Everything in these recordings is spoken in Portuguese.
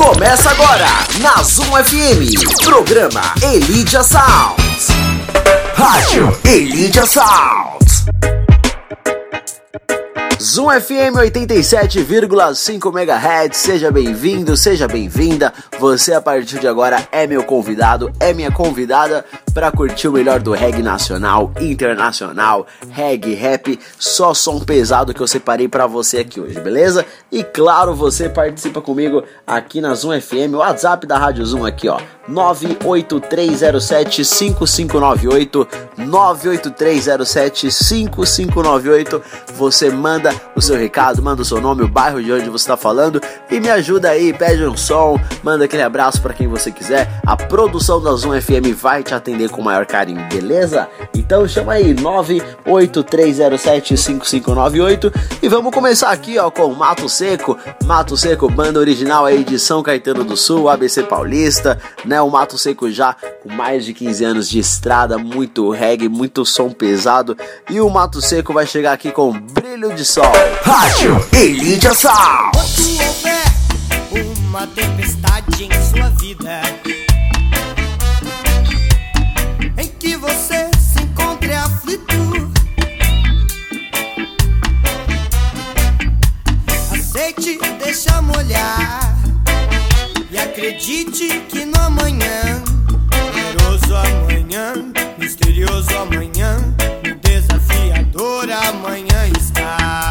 Começa agora, na Zoom FM, programa Elidia Sounds. Rádio Elidia Sounds. Zoom FM 87,5 MHz, seja bem-vindo, seja bem-vinda. Você a partir de agora é meu convidado, é minha convidada para curtir o melhor do reggae nacional, internacional, reggae, rap, só som pesado que eu separei para você aqui hoje, beleza? E claro, você participa comigo aqui na Zoom FM, o WhatsApp da Rádio Zoom aqui, ó, 98307 5598 98307 5598. Você manda o seu recado, manda o seu nome, o bairro de onde você está falando e me ajuda aí, pede um som, manda aquele abraço para quem você quiser. A produção da Zoom FM vai te atender com o maior carinho, beleza? Então chama aí 983075598 e vamos começar aqui, ó, com Mato Seco, Mato Seco, banda original aí de São Caetano do Sul, ABC Paulista, né? O Mato Seco já com mais de 15 anos de estrada, muito reggae, muito som pesado e o Mato Seco vai chegar aqui com Brilho de Sol. Rádio Elite. Quando houver uma tempestade em sua vida aceite, deixa molhar e acredite que no amanhã, poderoso amanhã, misterioso amanhã, desafiador amanhã está.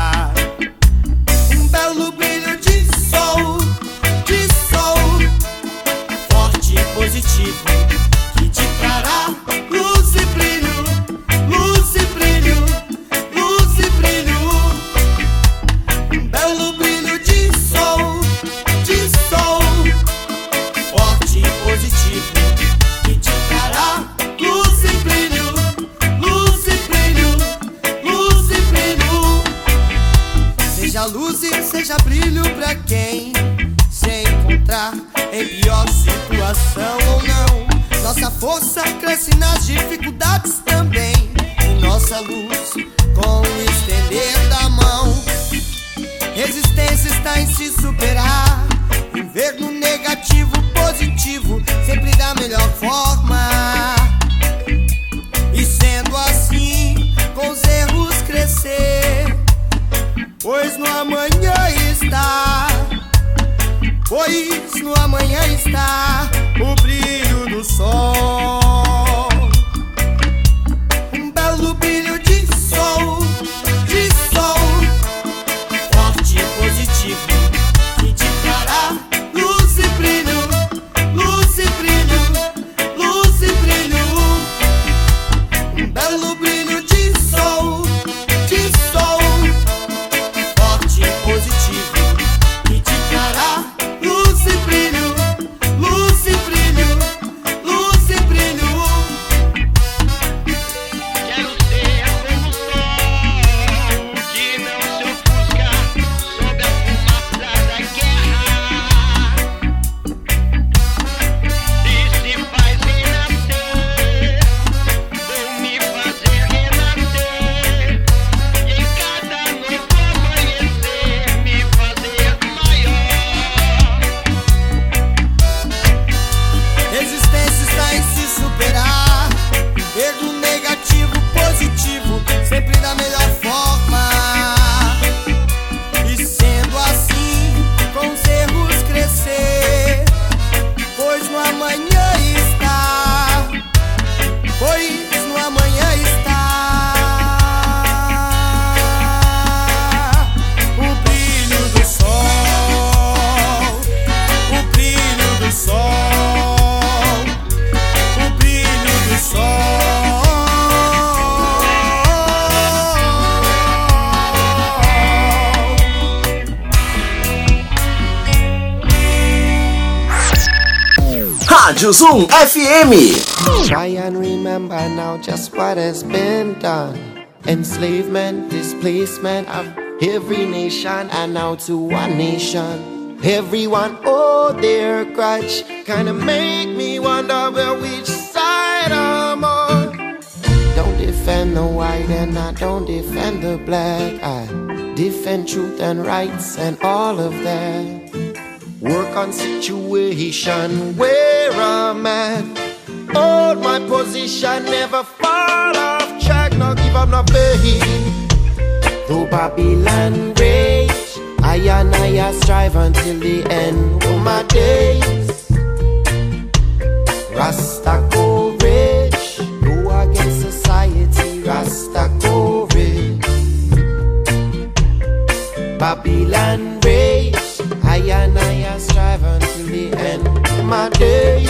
Zoom FM. Try and remember now just what has been done. Enslavement, displacement of every nation, and now to one nation. Everyone oh their grudge, kinda make me wonder where which side I'm on. Don't defend the white and I don't defend the black. I defend truth and rights and all of that. Work on situation where I'm at. Hold my position, never fall off track. No give up, no faith. Though Babylon rage, I and I strive until the end of my days. Rasta courage, go against society. Rasta courage. Babylon rage, I strive until the end of my days.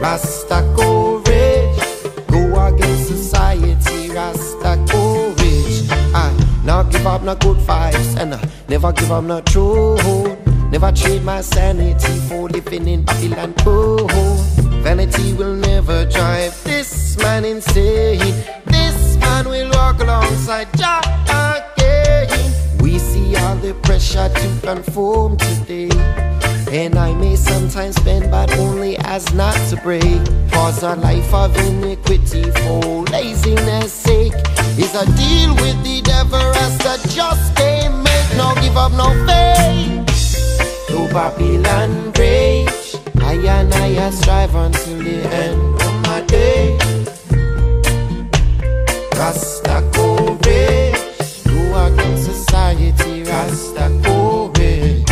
Rasta courage, go against society. Rasta courage, I not give up no good vibes and I never give up no truth. Never trade my sanity for living in Babylon cold. Vanity will never drive this man insane. This man will walk alongside Jah pressure to conform today. And I may sometimes bend, but only as not to break. Cause a life of iniquity for laziness sake is a deal with the devil as the just can't make. No give up, no faith. No Babylon rage. I and I strive until the end of my day. Rasta society, Rasta courage.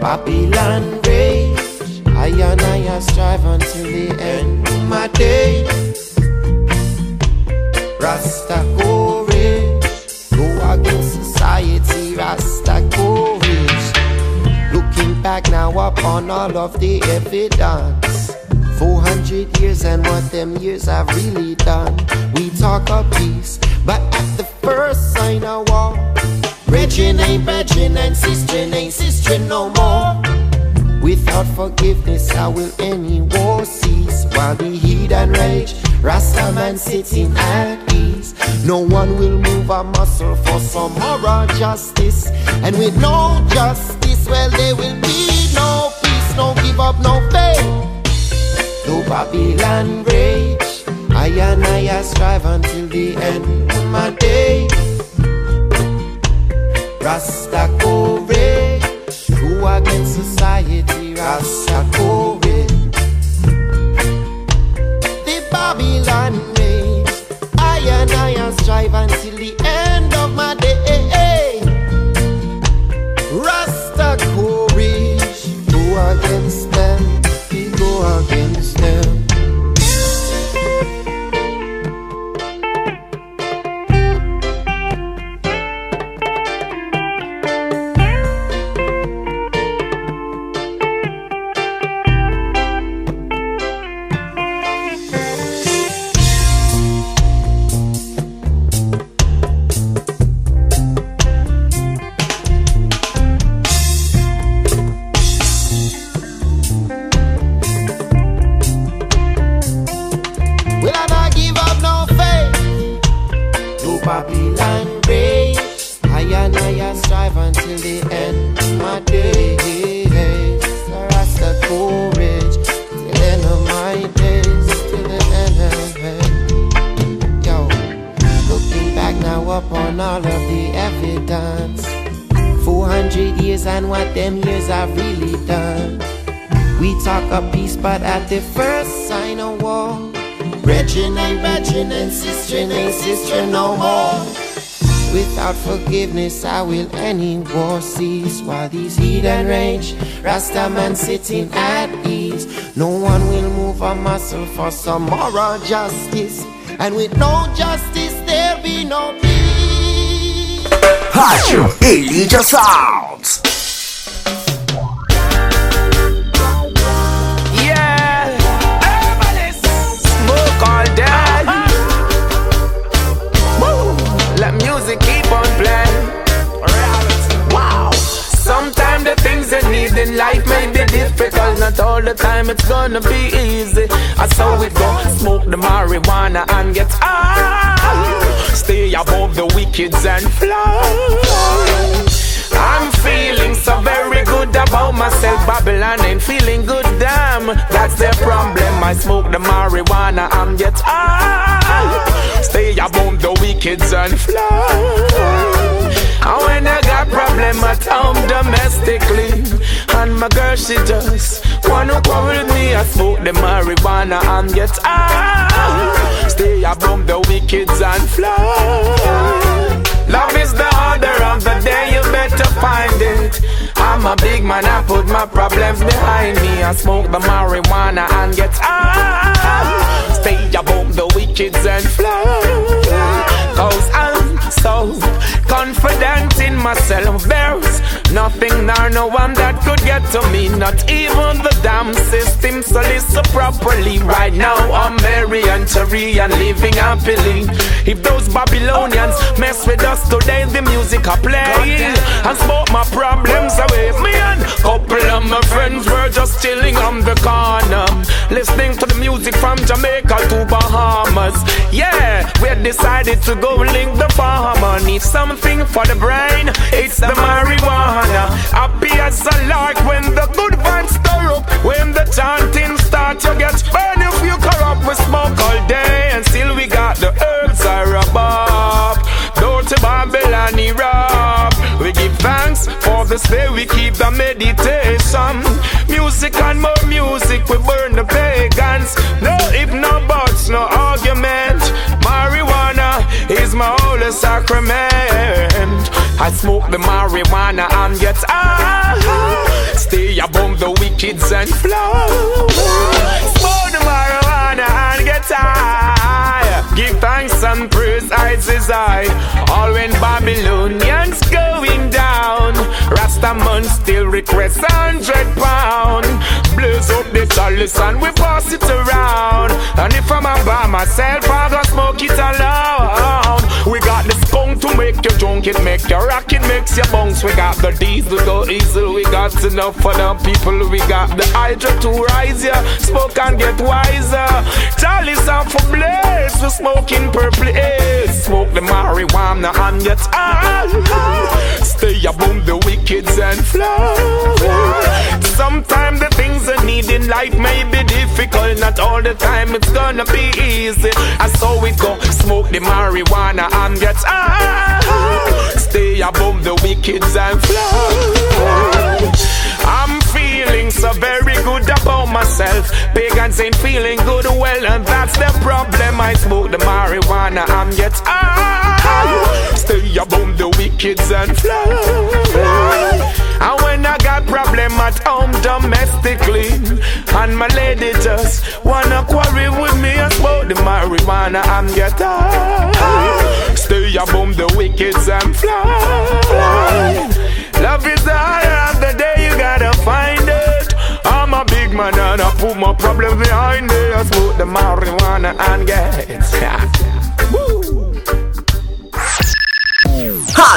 Babylon rage. I and I strive until the end of my day. Rasta courage. Go against society, Rasta courage. Looking back now upon all of the evidence. 400 years and what them years have really done. We talk of peace, but at the first sign of war, brethren ain't brethren and sister ain't sister no more. Without forgiveness, how will any war cease? While the heat and rage, Rasta man sitting at ease. No one will move a muscle for some moral justice. And with no justice, well, there will be no peace, no give up, no faith. No Babylon rage. I and I strive until the end of my day. Rasta courage. Go against society, Rasta rage, Rasta man sitting at ease. No one will move a muscle for some moral justice. And with no justice, there'll be no peace. Rádio Elijah Sounds. It's gonna be easy. That's how it go. Smoke the marijuana and get high. Stay above the wickeds and fly. I'm feeling so very good about myself. Babylon ain't feeling good, damn. That's their problem. I smoke the marijuana, I'm get high. Stay above the wickeds and fly. And when I got problems, time at home domestically. And my girl, she just wanna with me. I smoke the marijuana and get high. Stay above the wicked and fly. Love is the order of the day, you better find it. I'm a big man, I put my problems behind me. I smoke the marijuana and get high. Stay above the wicked and fly. Cause I'm so confident in myself. There's nothing nor no one that could get to me. Not even the damn system. So listen properly. Right now I'm merry and cheery and living happily. If those Babylonians mess with us today, the music I play and smoke my problems away. Me and couple of my friends were just chilling on the corner, listening to the music from Jamaica to Bahamas. Yeah, we decided to go link the farmer. Need something for the brain. It's the marijuana. Happy as a lark when the good vibes stir up. When the chanting start, you get burned if you corrupt. We smoke all day and still we got the herbs are above. Dirty Babylon Iraq. We give thanks for this day. We keep the meditation. Music and more music. We burn the pagans. No if no buts, no argument. My holy sacrament. I smoke the marijuana and get high. Stay above the wicked and flow. Smoke the marijuana and get high. Give thanks and praise, I desire. All when Babylonians going down. Rastaman still request hundred pound. Blaze up the chalice and we pass it around. And if I'm by myself, I go smoke it alone. We got the skunk to make you drunk, it make you rock, it makes you bounce. We got the diesel go easy, we got enough for the people. We got the hydro to rise ya, smoke and get wiser. Chalice and for blaze, we smoking purple haze. Smoke the marijuana and get high. Stay above the wicked and fly. Sometimes the things I need in life may be difficult, not all the time it's gonna be easy. And so we go smoke the marijuana and get high. Stay above the wicked and fly. I'm feeling so very good about myself. Pagans ain't feeling good, well, and that's the problem. I smoke the marijuana and get high. Stay above the wicked and fly. And when I got problem at home domestically, and my lady just wanna quarrel with me smoke the marijuana and get high. Stay above the wicked and fly. Love is the higher of the day, you gotta find it. I'm a big man and I put my problems behind me. I smoke the marijuana and get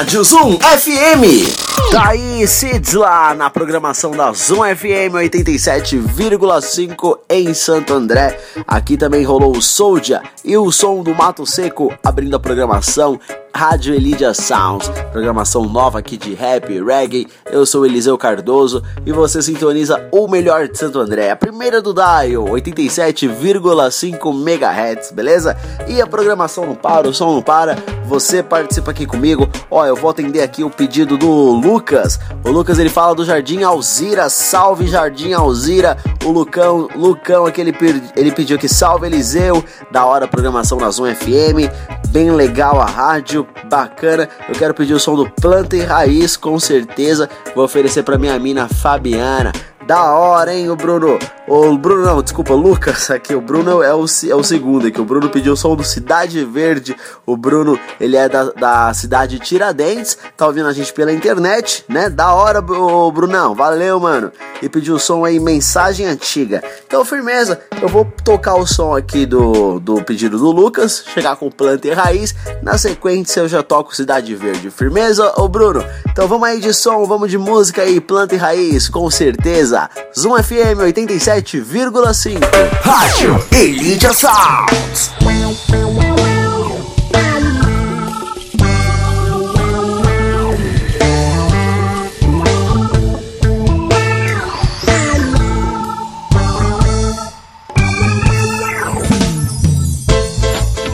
Rádio Zoom FM. Daí, Cids lá na programação da Zoom FM 87,5 em Santo André. Aqui também rolou o Soldier e o som do Mato Seco abrindo a programação. Rádio Elidia Sounds, programação nova aqui de rap, reggae. Eu sou Eliseu Cardoso e você sintoniza o melhor de Santo André, a primeira do Dial, 87,5 MHz, beleza? E a programação não para, o som não para. Você participa aqui comigo. Ó, eu vou atender aqui o pedido do Lucas. O Lucas ele fala do Jardim Alzira, salve Jardim Alzira. O Lucão, Lucão aqui ele, ele pediu que salve Eliseu, da hora a programação na Zoom FM, bem legal a rádio, bacana. Eu quero pedir o som do Planta e Raiz, com certeza. Vou oferecer para minha mina Fabiana. Da hora, hein, o Bruno? O Bruno, não, desculpa, Lucas, aqui, o Bruno é o, é o segundo aqui. O Bruno pediu o som do Cidade Verde. O Bruno, ele é da, da cidade Tiradentes, tá ouvindo a gente pela internet, né? Da hora, o Brunão, valeu, mano. E pediu o som aí, Mensagem Antiga. Então, firmeza, eu vou tocar o som aqui do, do pedido do Lucas, chegar com planta e raiz. Na sequência, eu já toco Cidade Verde. Firmeza, ô Bruno? Então, vamos aí de som, vamos de música aí, planta e raiz, com certeza. Zoom FM 87,5. Rádio Elidia Sounds.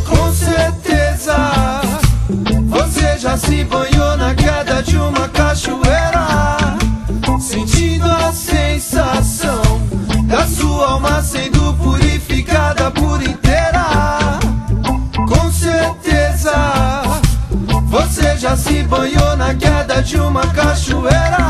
Com certeza você já se banhou de uma cachoeira.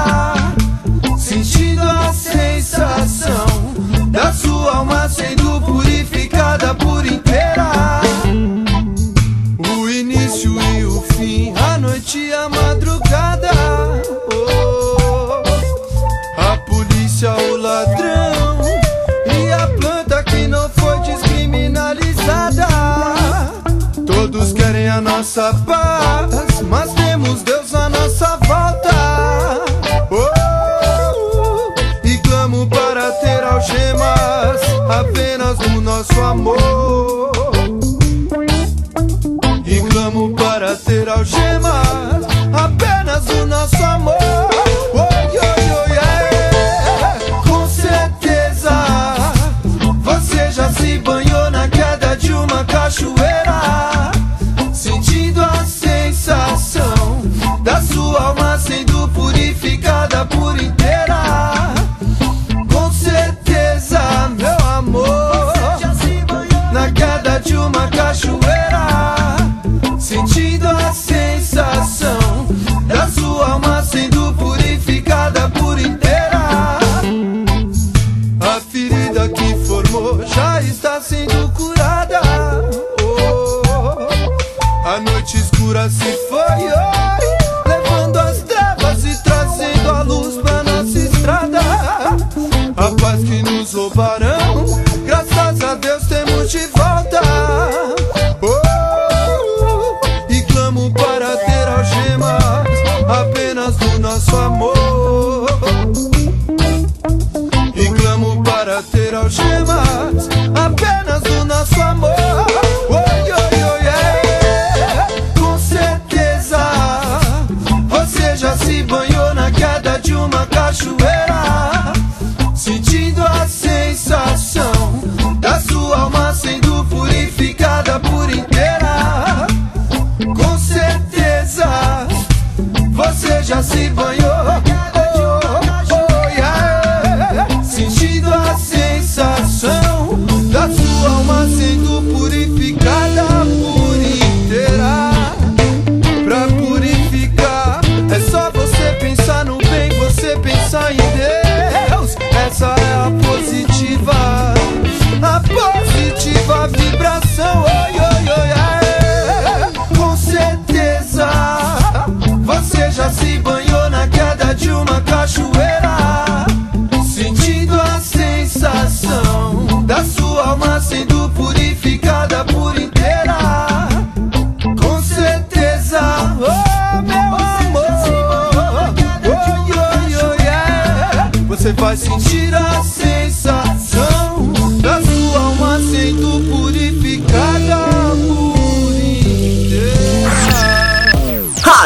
varão.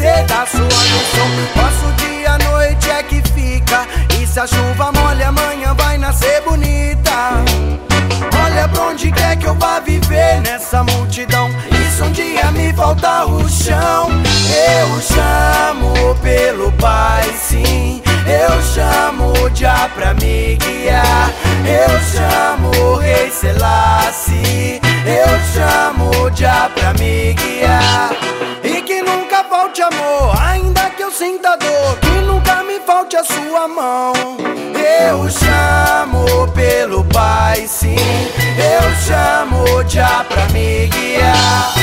você da sua missão. passo dia, noite é que fica. E se a chuva molha, amanhã vai nascer bonita. Olha pra onde quer que eu vá viver nessa multidão. E se um dia me faltar o chão, eu chamo pelo Pai, sim. Eu chamo o Jah pra me guiar. Eu chamo o Rei Selassie. Eu chamo o Jah pra me guiar. mão. Eu chamo pelo Pai, sim. Eu chamo já pra me guiar.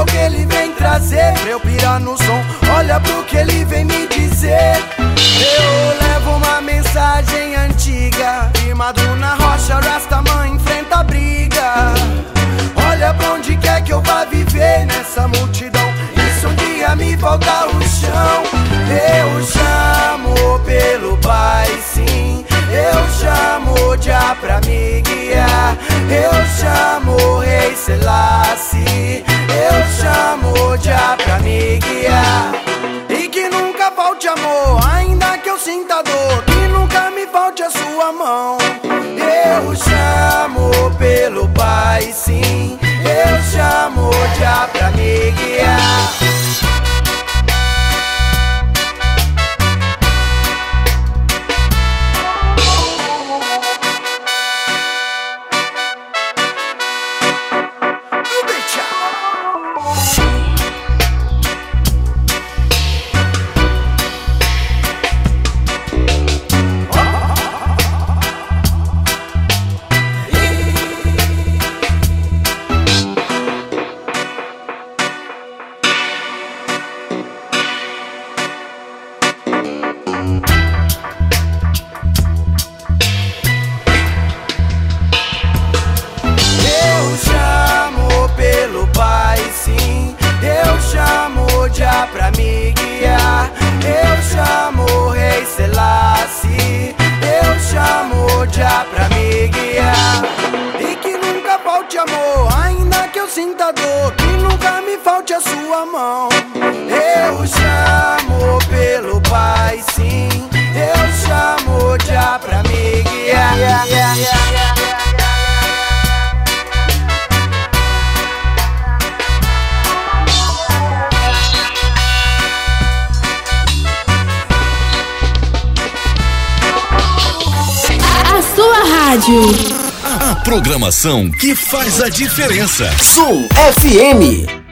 O que ele vem trazer. Pra eu pirar no som, olha pro que ele vem me dizer. Eu levo uma mensagem antiga. Firmado na rocha, mãe enfrenta a briga. Olha pra onde quer que eu vá viver. Nessa multidão Isso um dia me volta o chão. Eu chamo pelo Pai. Eu chamo já pra me guiar. Eu chamo Rei Selassie. Eu chamo já pra me guiar. E que nunca falte amor, ainda que eu sinta dor. Que nunca me falte a sua mão. Eu chamo pelo Pai, sim. Eu chamo já pra me guiar. Que faz a diferença. Zoom FM.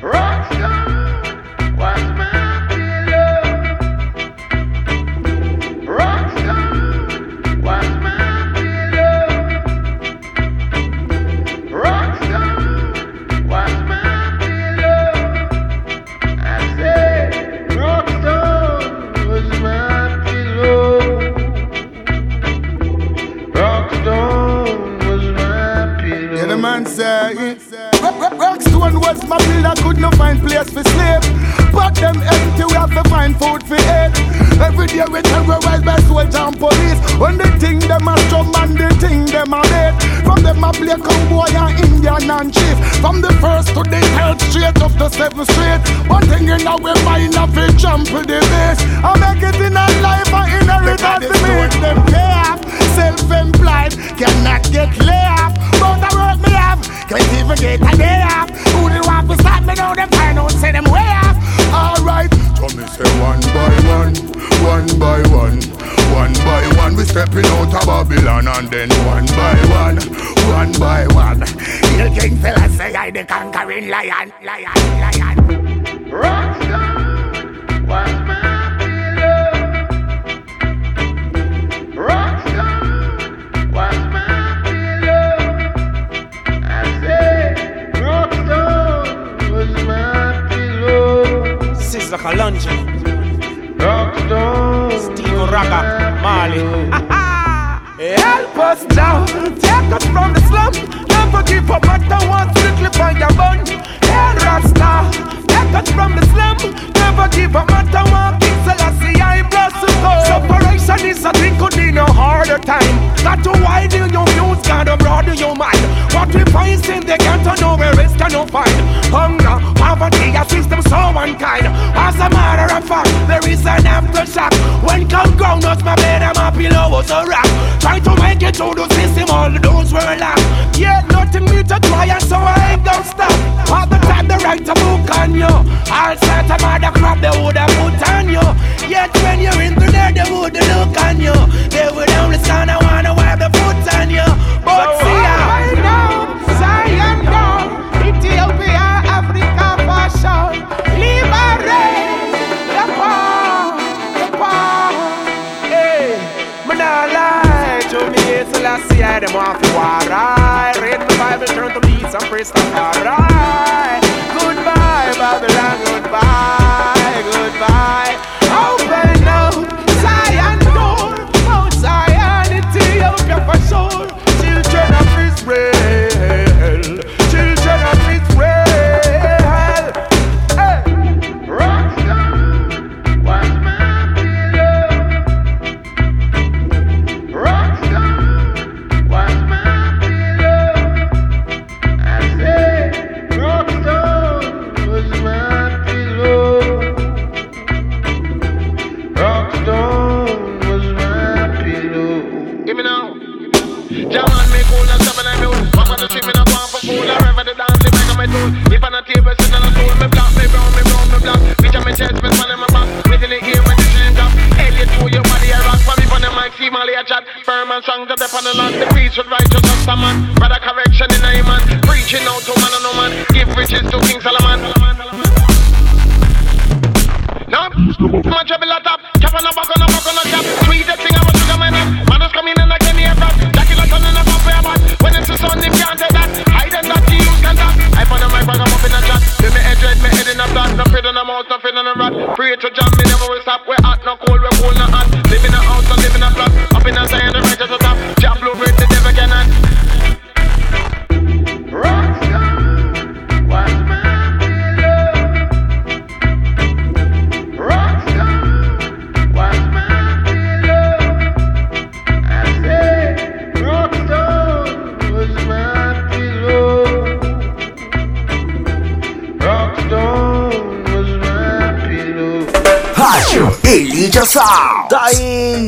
Them a play cowboy and Indian and chief. From the first to the third straight up the seventh street. One thing in our mind, I feel jump with the base. I make it in a life, I inheritance to me. Them pay off, self-employed, cannot get lay off. But the work me have, can't even get a day off. Who they want to stop me now? Them find out, say them way off. Alright, so me say one by one, one by one, one by one we stepping out of Babylon and then one by one, one by one. You King Philistine, I the conquering lion, lion, lion. Rockstar was my pillow. Rockstar was my pillow. I say, Rockstar was my pillow. Sister Kalanji. Steve Raga Marley Help us now, take us from the slum. Never give up, matter what, strictly find your bun. Hey Rasta, take us from the slum. Never give up, matter what, King Selassie, I bless you Separation is a thing, could be no harder time. Got to widen your views, gotta broaden your mind. What we find in the ghetto, nowhere else can you find. Hunger, poverty, a system so unkind. As a matter of fact, When come ground, us my bed and my pillow was a rock. Try to make it through the system, all those were locked. Yeah, nothing me to try and so I ain't gonna stop. All the time they write a book on you. All sorts of other crap they would have put on you. Yet when you're into there, they woulda look on you. They would only stand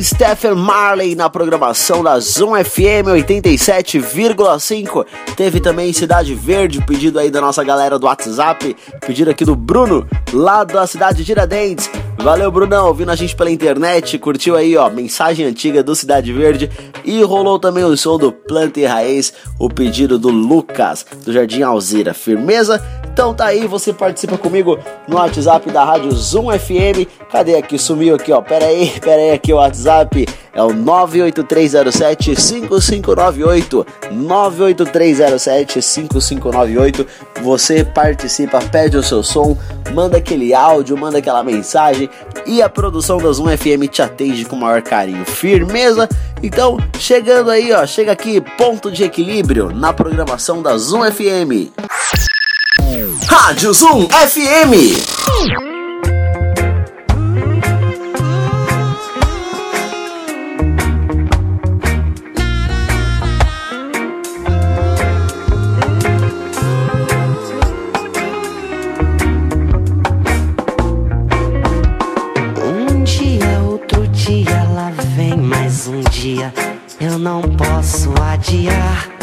Stephen Marley na programação da Zoom FM 87,5. Teve também Cidade Verde, pedido aí da nossa galera do WhatsApp. Pedido aqui do Bruno, lá da cidade de Tiradentes. Valeu, Brunão, ouvindo a gente pela internet. Curtiu aí, ó, mensagem antiga do Cidade Verde. E rolou também o som do Planta e Raiz, o pedido do Lucas, do Jardim Alzira. Firmeza? Então tá aí, você participa comigo no WhatsApp da Rádio Zoom FM. Cadê aqui? Sumiu aqui, ó. Pera aí, pera aí, aqui o WhatsApp é o 98307 5598. 98307 5598. Você participa, pede o seu som, manda aquele áudio, manda aquela mensagem e a produção da Zoom FM te atende com o maior carinho. Firmeza? Então, chegando aí, ó, chega aqui, ponto de equilíbrio na programação da Zoom FM. Rádio Zoom FM. Dia, outro dia, lá vem mais dia. Eu não posso adiar.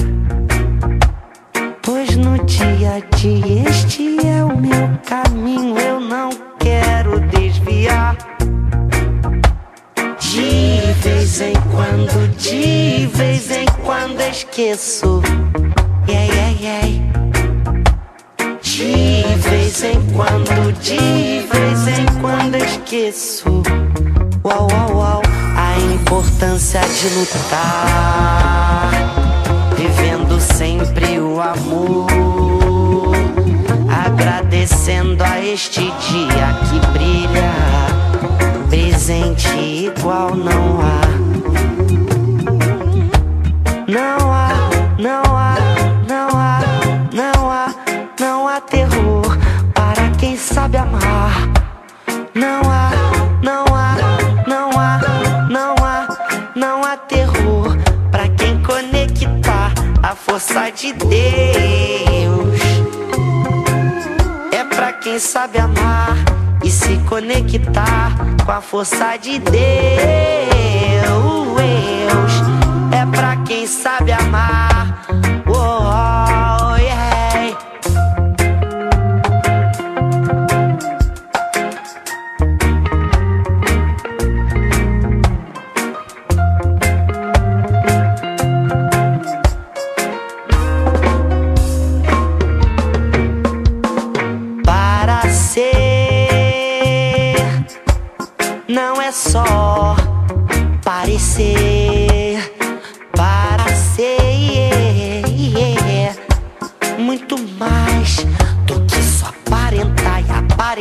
Dia este é o meu caminho. Eu não quero desviar. De vez em quando, de vez em quando esqueço. Yeah, yeah, yeah. De vez em quando, de vez em quando esqueço. Uau, uau, uau, a importância de lutar. Vivendo sempre o amor. Agradecendo a este dia que brilha. Presente igual não há. Não há, não há, não há, não há, não há terror para quem sabe amar. Não há, não há, não há, não há, não há terror para quem conectar a força de Deus. Quem sabe amar e se conectar com a força de Deus. É pra quem sabe amar.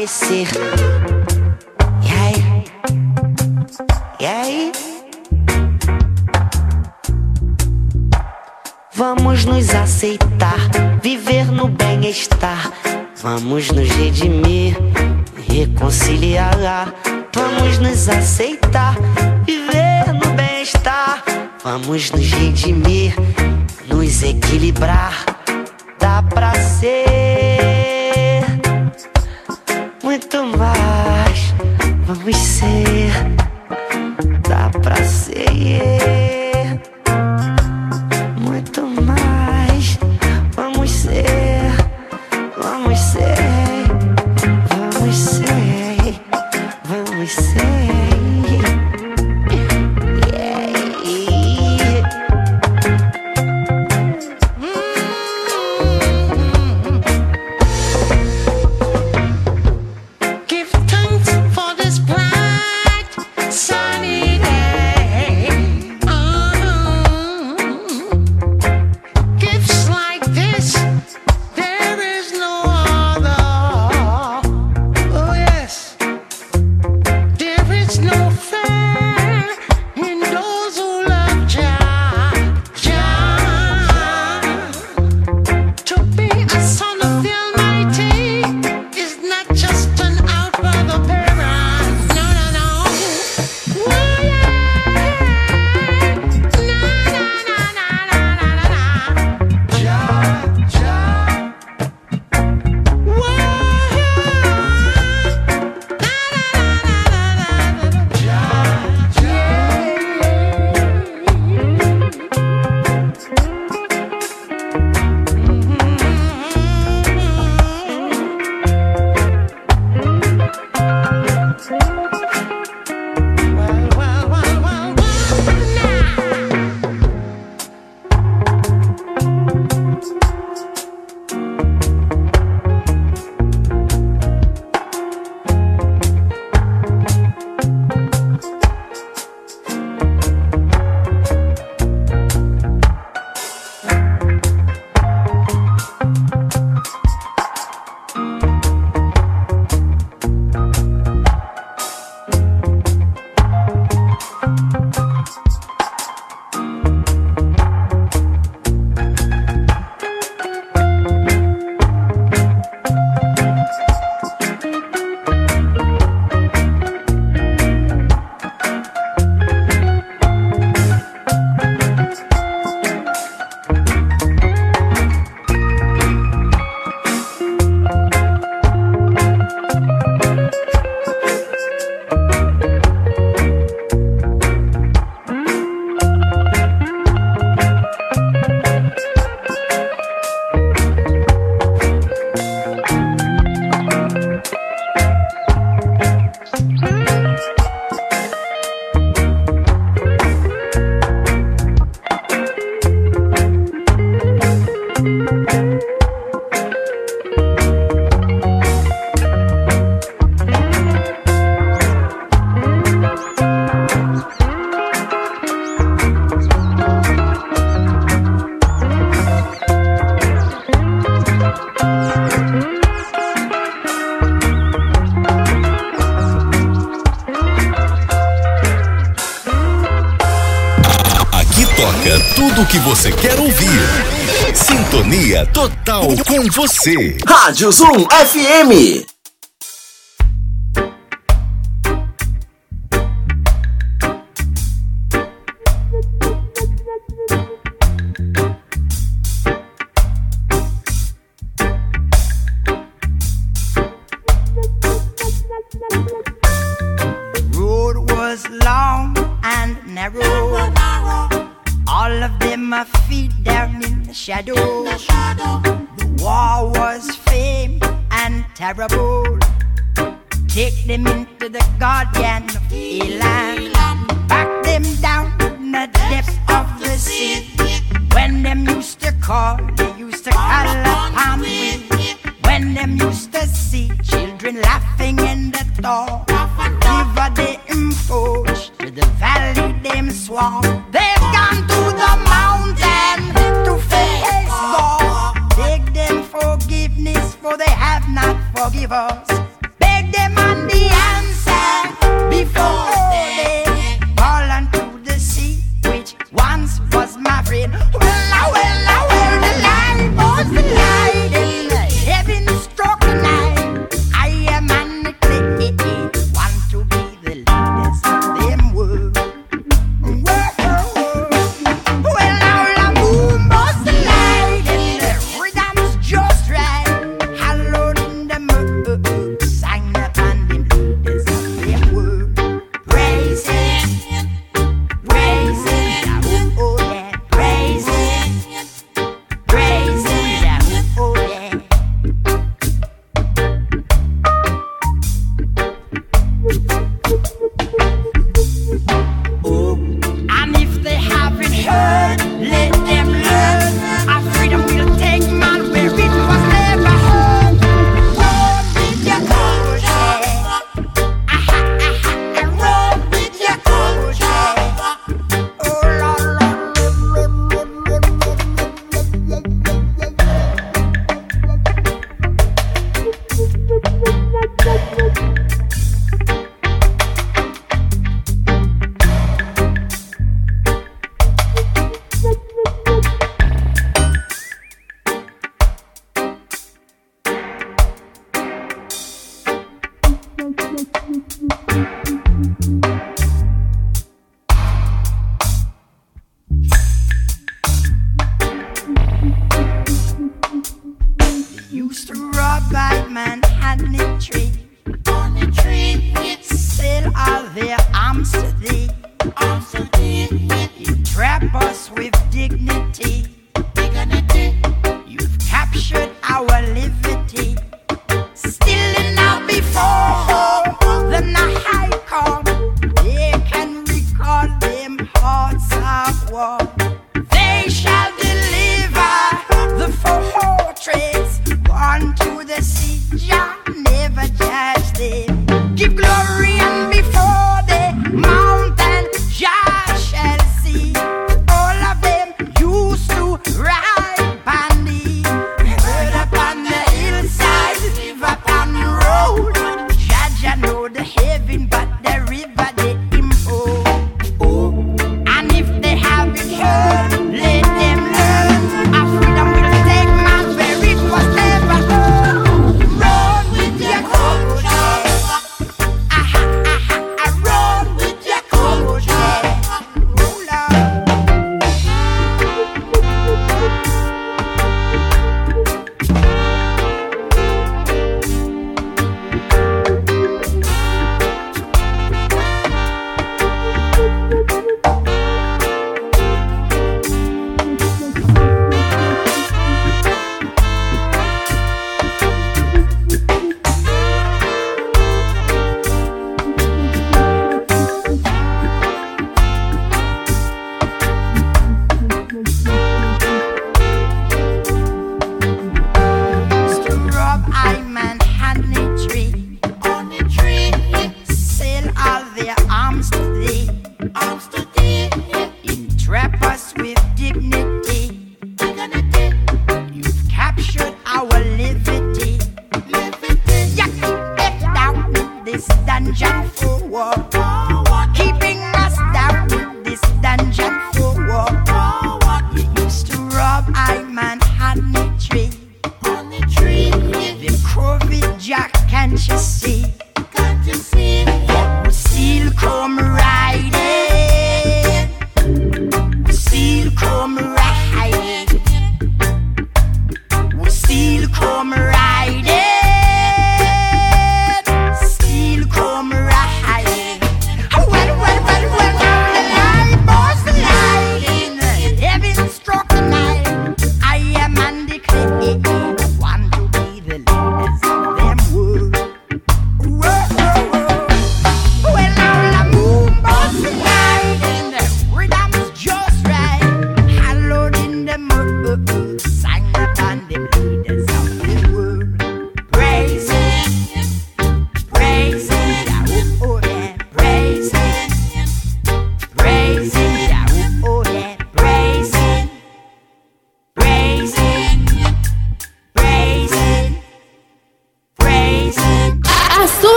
Aparecer. E aí? E aí? Vamos nos aceitar, viver no bem-estar. Vamos nos redimir, reconciliar. Vamos nos aceitar, viver no bem-estar. Vamos nos redimir, nos equilibrar. Dá pra ser muito mais. Vamos ser, dá pra ser tudo o que você quer ouvir. Sintonia total com você. Rádio Zoom FM.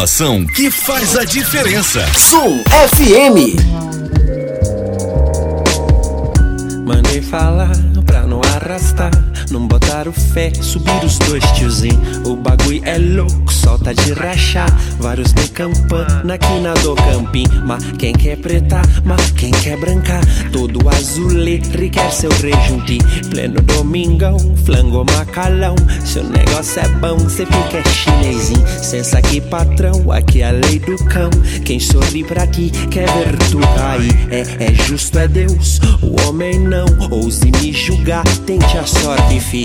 A programação que faz a diferença. Zoom FM. Fé, subir os dois tiozinho. O bagulho é louco, solta de rachar. Vários de campana aqui na do campim. Mas quem quer pretar, mas quem quer brancar. Todo azulê quer seu rejunti. Pleno domingão, flango macalão. Seu negócio é bom, cê fica é chinesinho. Sensa aqui, patrão, aqui é a lei do cão. Quem sorri pra ti quer ver tu cair. É, é justo, é Deus, o homem não. Ouse me julgar, tente a sorte, fi.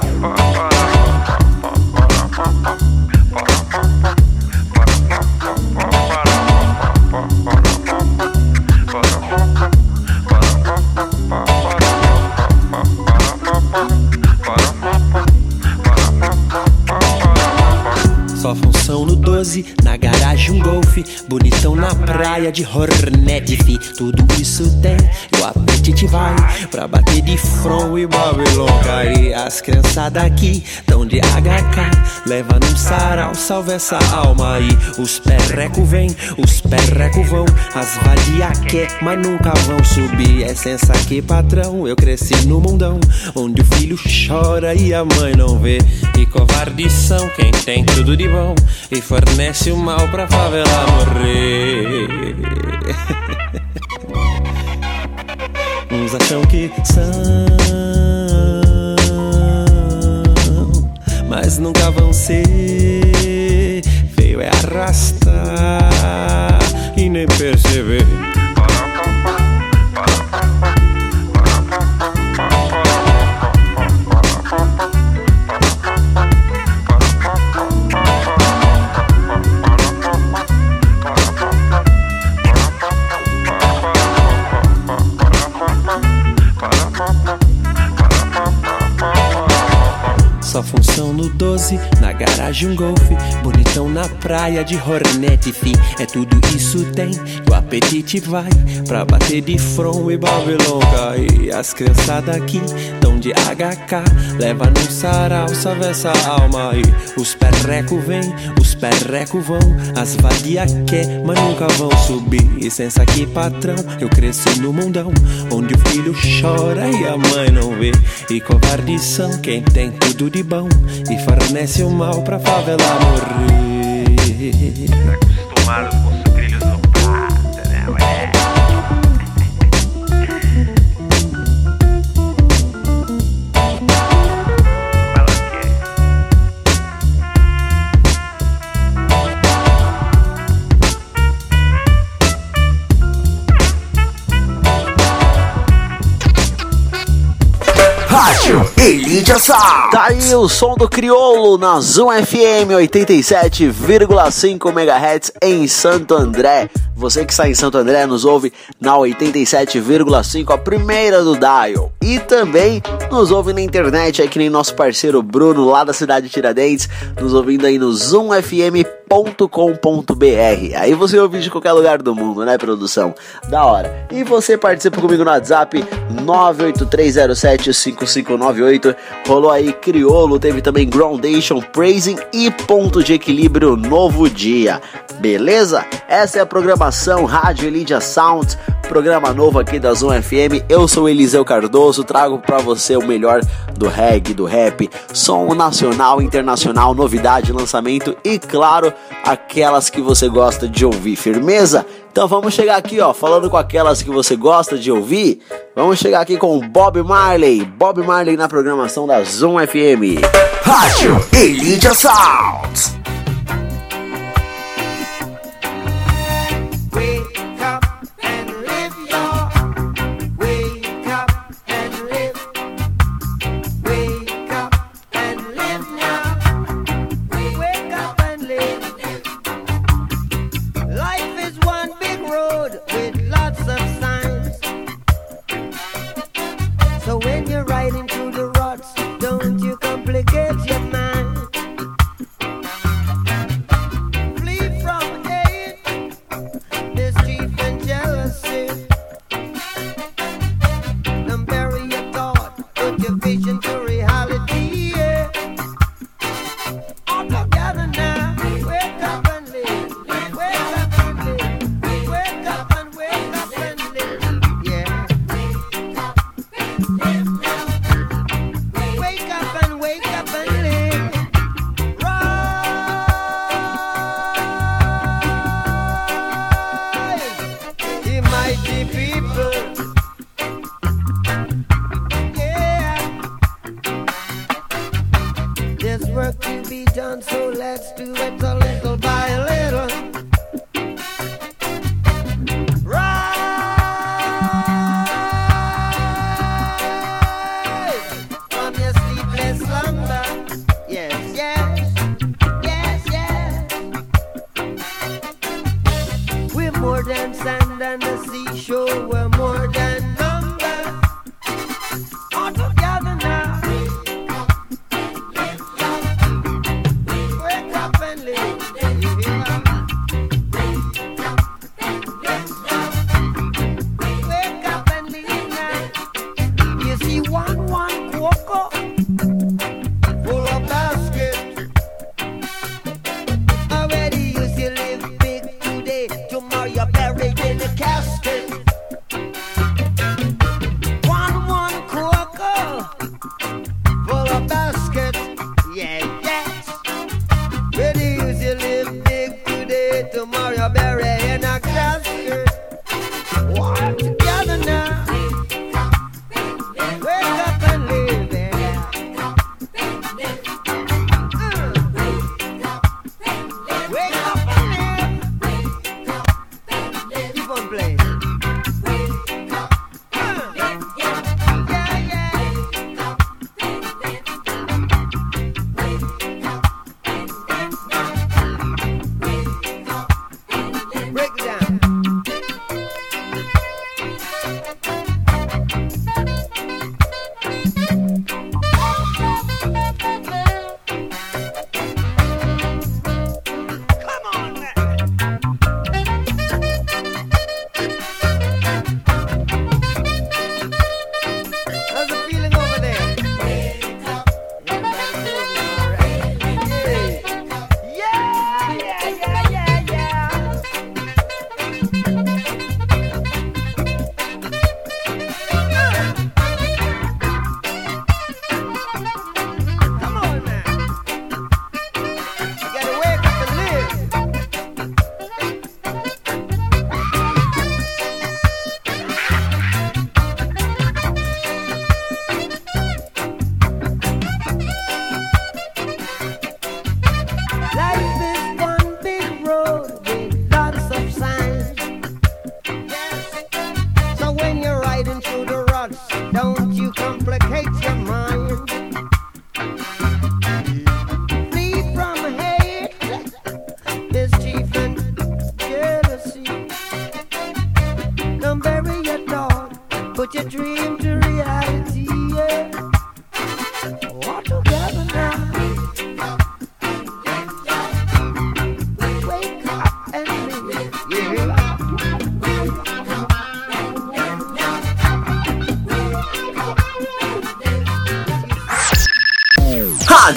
Um golfe Bonitão na praia de Hornet, fi. Tudo isso tem, e o apetite vai Pra bater de front e Babylon cair As criançadas aqui tão de HK Leva num sarau, salva essa alma aí. Os perreco vem, os perreco vão As vadia quer, mas nunca vão subir. É sensa que patrão, eu cresci no mundão Onde o filho chora e a mãe não vê. E covardes são quem tem tudo de bom E fornece o mal pra favela morrer Uns acham que são Mas nunca vão ser. Feio é arrastar E nem perceber na garagem um golfe Bonitão na praia de Hornet, fi. É tudo isso tem, e o apetite vai Pra bater de front e Babylon cai As criançadas aqui tão de HK Leva num sarau, salve essa alma aí. Os perreco vem, os perreco vão. As vadia quer, mas nunca vão subir. E sensa que patrão, eu cresci no mundão. Onde o filho chora e a mãe não vê. E covardes são quem tem tudo de bom. E fornece o mal pra favela morrer. Acostumado com os trilhos do pato, né? Elite Sound. Tá aí o som do Criolo na Zoom FM 87,5 MHz em Santo André. Você que está em Santo André nos ouve na 87,5, a primeira do dial. E também nos ouve na internet, aí que nem nosso parceiro Bruno lá da cidade de Tiradentes, nos ouvindo aí no zoomfm.com.br. Aí você ouve de qualquer lugar do mundo, né, produção? Da hora. E você participa comigo no WhatsApp 983075598. Rolou aí Criolo, teve também Groundation, Praising e Ponto de Equilíbrio Novo Dia. Beleza? Essa é a programação Rádio Elidia Sounds, programa novo aqui da Zoom FM. Eu sou Eliseu Cardoso, trago para você o melhor do reggae, do rap, som nacional, internacional, novidade, lançamento e, claro, aquelas que você gosta de ouvir. Firmeza? Então vamos chegar aqui, ó, falando com aquelas que você gosta de ouvir. Vamos chegar aqui com Bob Marley. Bob Marley na programação da Zoom FM. Rádio Elidia Sounds.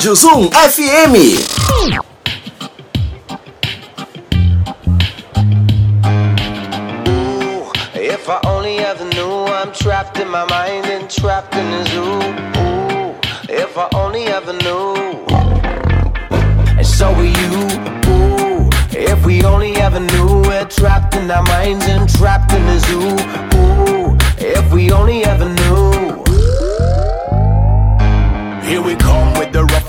Rádio Zoom FM. If I only ever knew I'm trapped in my mind and trapped in the zoo. Ooh, if I only ever knew. And so are you. Ooh, if we only ever knew we're trapped in our minds and trapped in the zoo. Ooh, if we only ever knew.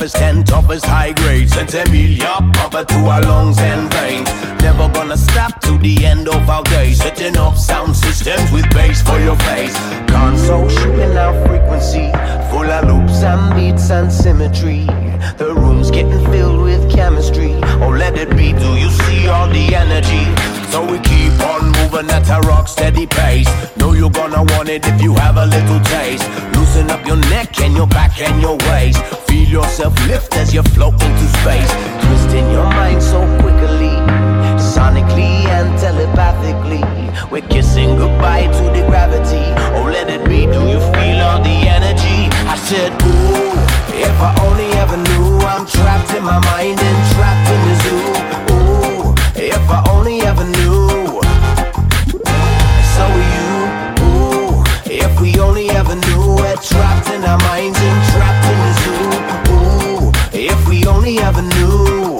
Roughest and toughest high grade. Sent Emilia proper to our lungs and veins. Never gonna stop to the end of our days. Setting up sound systems with bass for your face. Console shooting out frequency, full of loops and beats and symmetry. The room's getting filled with chemistry. Oh, let it be. Do you see all the energy? So we keep on moving at a rock steady pace. Know you're gonna want it if you have a little taste. Loosen up your neck and your back and your waist. Feel yourself lift as you float into space. Twisting your mind so quickly, sonically and telepathically. We're kissing goodbye to the gravity. Oh, let it be. Do you feel all the energy? I said, ooh, if I only ever knew I'm trapped in my mind and trapped in the zoo. Trapped in our minds and trapped in the zoo. Ooh, if we only ever knew.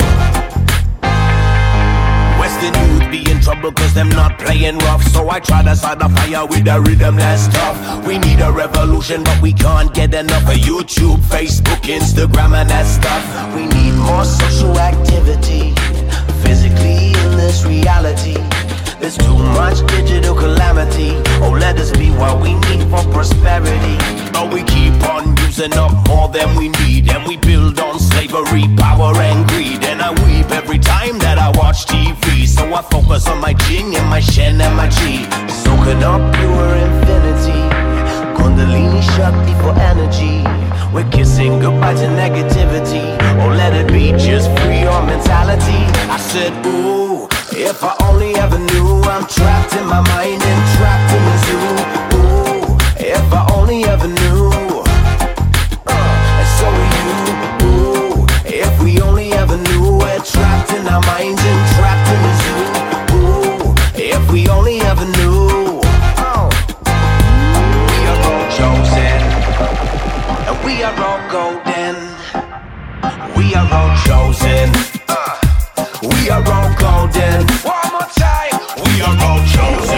Western youth be in trouble cause them not playing rough. So I try to start the fire with the rhythm that's tough. We need a revolution, but we can't get enough of YouTube, Facebook, Instagram and that stuff. We need more social activity. Physically in this reality. There's too much digital calamity. Oh, let us be what we need for prosperity. But we keep on using up more than we need. And we build on slavery, power, and greed. And I weep every time that I watch TV. So I focus on my Jing and my Shen and my G. Soaking up pure infinity. Kundalini Shakti for energy. We're kissing goodbye to negativity. Oh, let it be just free your mentality. I said, ooh, if I only ever knew I'm trapped in my mind and trapped in the zoo. Are all chosen. Uh, we are all golden. One more time. We are all chosen.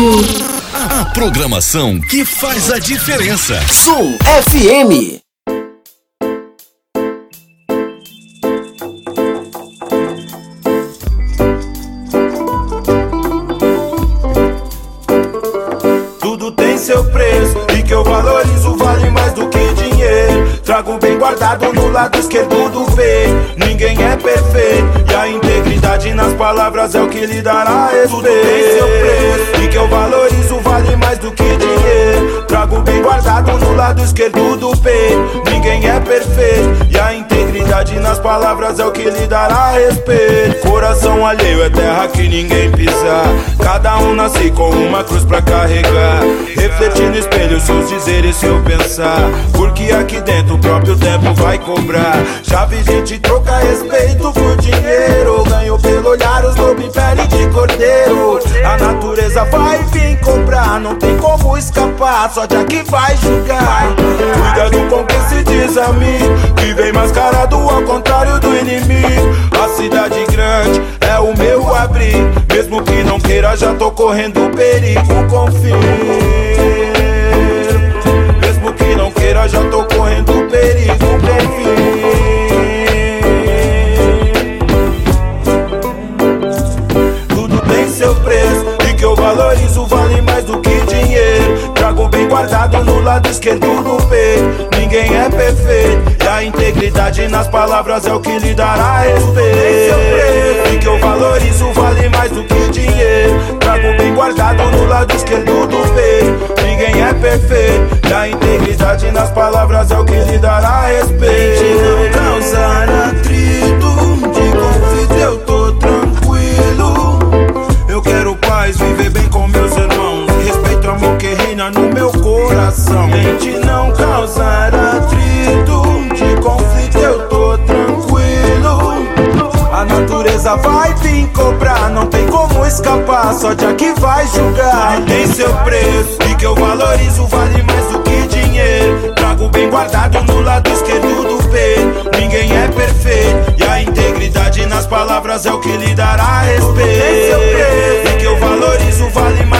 Rádio. A programação que faz a diferença. Som FM. Tudo tem seu preço e que eu valorizo vale mais do que dinheiro. Trago bem guardado no lado esquerdo do peito. Ninguém é perfeito nas palavras é o que lhe dará respeito. Tudo tem seu preço e que eu valorizo vale mais do que dinheiro. Trago bem guardado no lado esquerdo do peito. Ninguém é perfeito e a integridade nas palavras é o que lhe dará respeito. Coração alheio é terra que ninguém pisa. Cada um nasce com uma cruz pra carregar. Refletir no espelho seus dizeres, seu pensar. Porque aqui dentro o próprio tempo vai cobrar. Vi gente trocar respeito por dinheiro. Ganhou pelo olhar os lobos em pele de cordeiro. A natureza vai vir cobrar. Não tem como escapar, só de que vai julgar. Cuidado com quem se diz amigo. Que vem mascarado ao contrário do inimigo. A cidade grande é o meu abrigo. Mesmo que não queira, já tô correndo perigo. Confio. Mesmo que não queira, já tô correndo perigo. Confio. Tudo tem seu preço e que eu valorizo vale mais do que dinheiro. Guardado no lado esquerdo do peito. Ninguém é perfeito e a integridade nas palavras é o que lhe dará respeito. E que eu valorizo vale mais do que dinheiro. Trago bem guardado no lado esquerdo do peito. Ninguém é perfeito e a integridade nas palavras é o que lhe dará respeito. Não causar atrito, natureza vai vir cobrar. Não tem como escapar, só de aqui vai julgar. Tem seu preço e que eu valorizo vale mais do que dinheiro. Trago bem guardado no lado esquerdo do peito. Ninguém é perfeito e a integridade nas palavras é o que lhe dará respeito. E que eu valorizo vale mais que.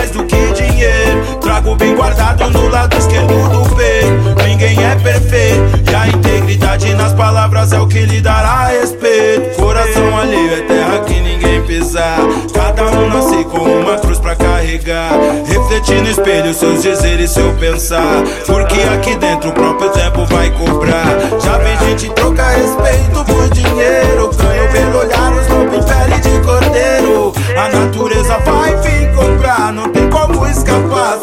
Trago bem guardado no lado esquerdo do peito. Ninguém é perfeito e a integridade nas palavras é o que lhe dará respeito. Coração alheio é terra que ninguém pisar. Cada um nasce com uma cruz pra carregar. Refletir no espelho seus dizeres, seu pensar. Porque aqui dentro o próprio tempo vai cobrar. Já vi gente trocar respeito por dinheiro. Ganho pelo olhar os lobos em pele de cordeiro. A natureza vai vir cobrar. Não tem como escapar,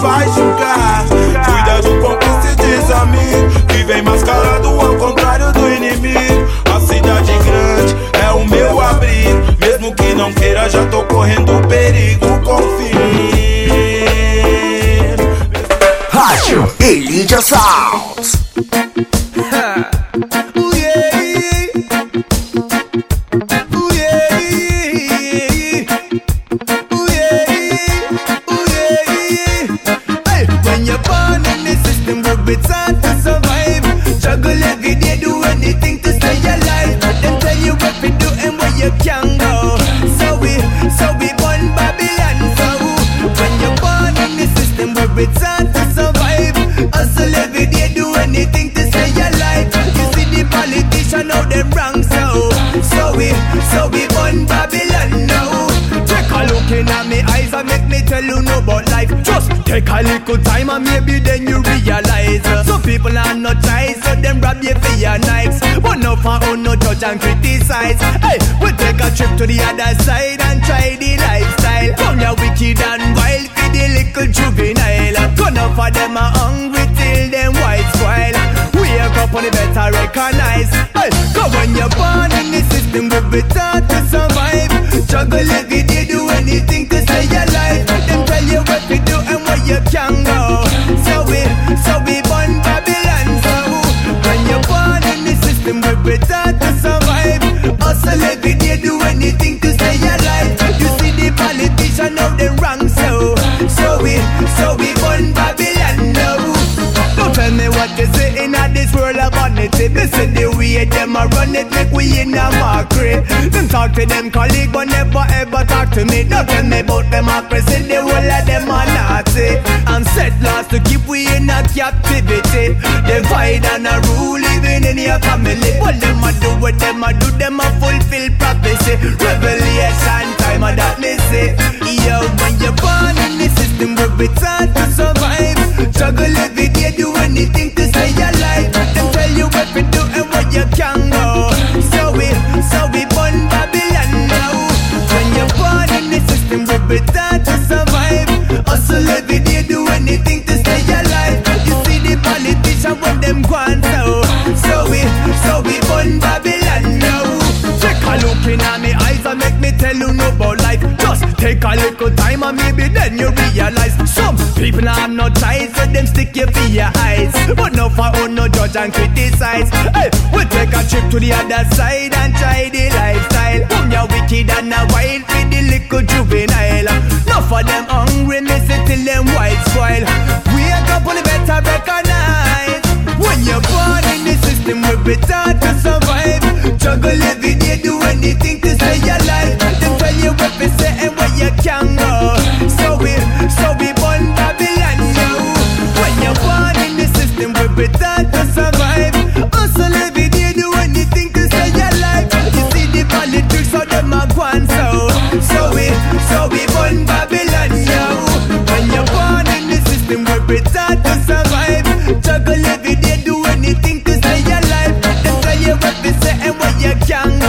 vai julgar. Cuidado com quem se diz amigo, que vem mascarado ao contrário do inimigo. A cidade grande é o meu abrigo, mesmo que não queira, já tô correndo perigo. Confie. Rádio Elite Sounds. It's hard to survive. Hustle every day, do anything to stay alive. You see the politician me tell you no about life. Just take a little time and maybe then you realize. Some people are not nice, so them rob you for your nights. But no for own no judge and criticize. Hey, we take a trip to the other side and try the lifestyle. Come here wicked and wild for the little juvenile. Gone up for them are hungry till them white spoil. Wake up on better recognize. Hey, cause when you're born in the system, we be taught to survive. Juggle every day, do anything to stay alive. Them tell you what to do and where you can go. So we, so we vanity. This is the way them a run it, make we in a mockery. Them talk to them colleague, but never ever talk to me. Don't tell me about democracy, the whole of them are Nazi. And set laws to keep we in a captivity. Divide and a rule living in your family. What them a do, what them a do, them a fulfill prophecy. Revelation time, a that me say. Yo, when you're born in the system, we be taught to survive. Struggle every day, do anything you can go. Take a little time and maybe then you realize some people are not ties, so them stick you for your eyes. But no for own oh, no judge and criticize. Hey, we take a trip to the other side and try the lifestyle. Um, Come ya wicked and a wild for the little juvenile. No for them hungry, miss it till them white spoil. Wake up on the better recognize. When you're born in the system, we be taught to survive. Juggle every day, do anything to stay alive. Can go. So we, so we born Babylon now. When you're born in the system, we taught to survive. Hustle every day, do anything to stay alive. You see the politics, so them a gone so. So we, so we born Babylon now. When you're born in the system, we taught to survive. Juggle every day, do anything to stay alive. Them tell you what say and where you can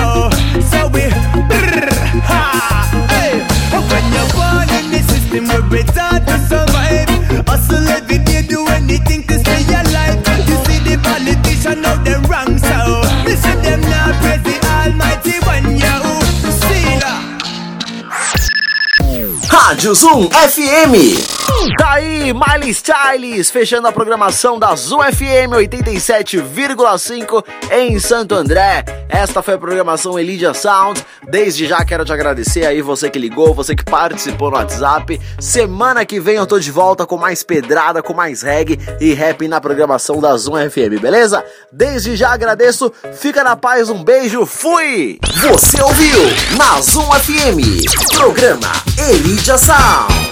in the system, we be taught to survive. Hustle every day, do anything to stay alive. You see the politician wrong, so listen them now praise the Almighty one. Rádio Zoom FM. Tá aí, Miley Styles, fechando a programação da Zoom FM 87,5 em Santo André. Esta foi a programação Elidia Sound. Desde já quero te agradecer aí, você que ligou, você que participou no WhatsApp. Semana que vem eu tô de volta com mais pedrada, com mais reggae e rap na programação da Zoom FM, beleza? Desde já agradeço, fica na paz, um beijo, fui! Você ouviu na Zoom FM, programa Elidia Sound.